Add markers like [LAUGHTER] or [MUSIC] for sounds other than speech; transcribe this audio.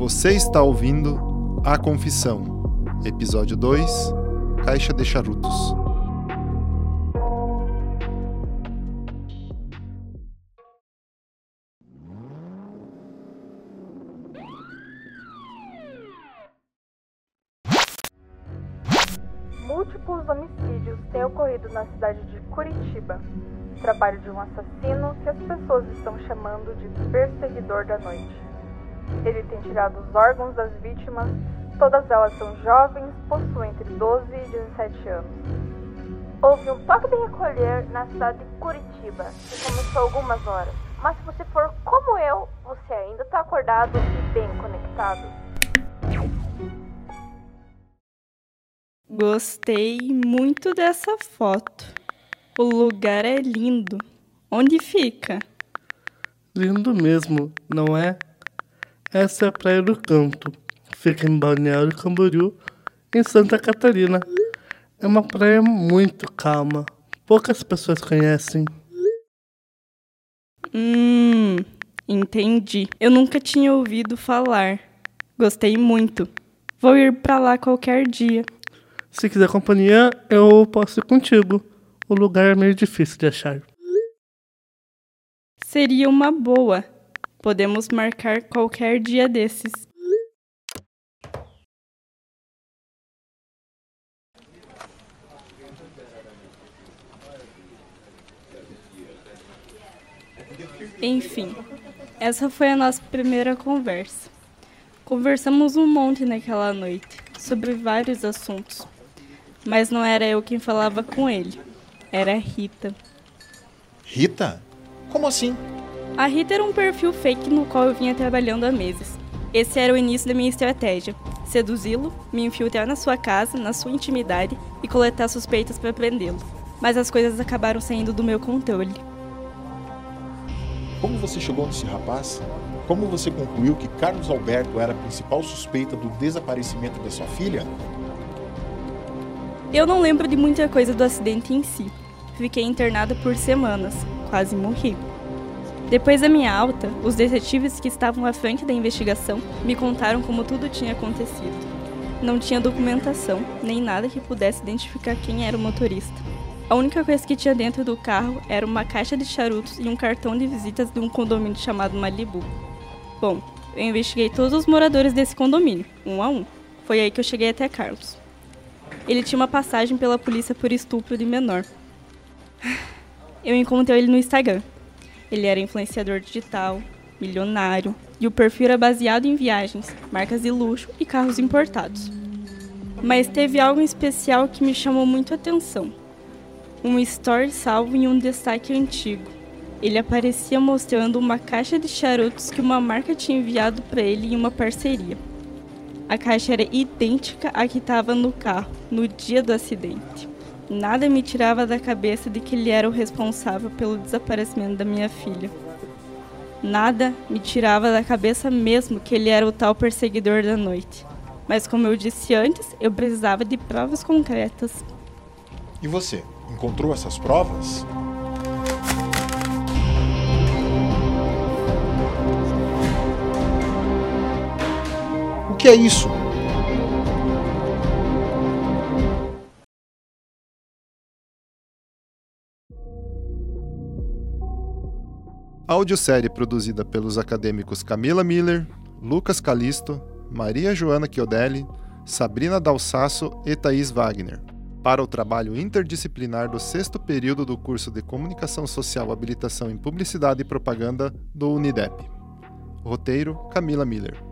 Você está ouvindo A Confissão, Episódio 2 Caixa de Charutos. Múltiplos homicídios têm ocorrido na cidade de Curitiba. Trabalho de um assassino que as pessoas estão chamando de perseguidor da noite. Ele tem tirado os órgãos das vítimas, todas elas são jovens, possuem entre 12 e 17 anos. Houve um toque de recolher na cidade de Curitiba, que começou algumas horas. Mas se você for como eu, você ainda está acordado e bem conectado. Gostei muito dessa foto. O lugar é lindo. Onde fica? Lindo mesmo, não é? Essa é a Praia do Canto. Fica em Balneário Camboriú, em Santa Catarina. É uma praia muito calma. Poucas pessoas conhecem. Hum, entendi. Eu nunca tinha ouvido falar. Gostei muito. Vou ir pra lá qualquer dia. Se quiser companhia, eu posso ir contigo. O lugar é meio difícil de achar. Seria uma boa. Podemos marcar qualquer dia desses. Enfim, essa foi a nossa primeira conversa. Conversamos um monte naquela noite, sobre vários assuntos. Mas não era eu quem falava com ele, era Rita. Rita? Como assim? A Rita era um perfil fake no qual eu vinha trabalhando há meses. Esse era o início da minha estratégia: seduzi-lo, me infiltrar na sua casa, na sua intimidade e coletar suspeitas para prendê-lo. Mas as coisas acabaram saindo do meu controle. Como você chegou nesse rapaz? Como você concluiu que Carlos Alberto era a principal suspeita do desaparecimento da sua filha? Eu não lembro de muita coisa do acidente em si. Fiquei internada por semanas, quase morri. Depois da minha alta, os detetives que estavam à frente da investigação me contaram como tudo tinha acontecido. Não tinha documentação, nem nada que pudesse identificar quem era o motorista. A única coisa que tinha dentro do carro era uma caixa de charutos e um cartão de visitas de um condomínio chamado Malibu. Bom, eu investiguei todos os moradores desse condomínio, um a um. Foi aí que eu cheguei até Carlos. Ele tinha uma passagem pela polícia por estupro de menor. [SIGHS] Eu encontrei ele no Instagram. Ele era influenciador digital, milionário, e o perfil era baseado em viagens, marcas de luxo e carros importados. Mas teve algo especial que me chamou muito a atenção. Um story salvo em um destaque antigo. Ele aparecia mostrando uma caixa de charutos que uma marca tinha enviado para ele em uma parceria. A caixa era idêntica à que estava no carro no dia do acidente. Nada me tirava da cabeça de que ele era o responsável pelo desaparecimento da minha filha. Nada me tirava da cabeça mesmo que ele era o tal perseguidor da noite. Mas como eu disse antes, eu precisava de provas concretas. E você, encontrou essas provas? O que é isso? Audiosérie produzida pelos acadêmicos Camila Miller, Lucas Calisto, Maria Joana Chiodelli, Sabrina Dalsasso e Thaís Wagner. Para o trabalho interdisciplinar do sexto período do curso de Comunicação Social Habilitação em Publicidade e Propaganda do Unidep. Roteiro: Camila Miller.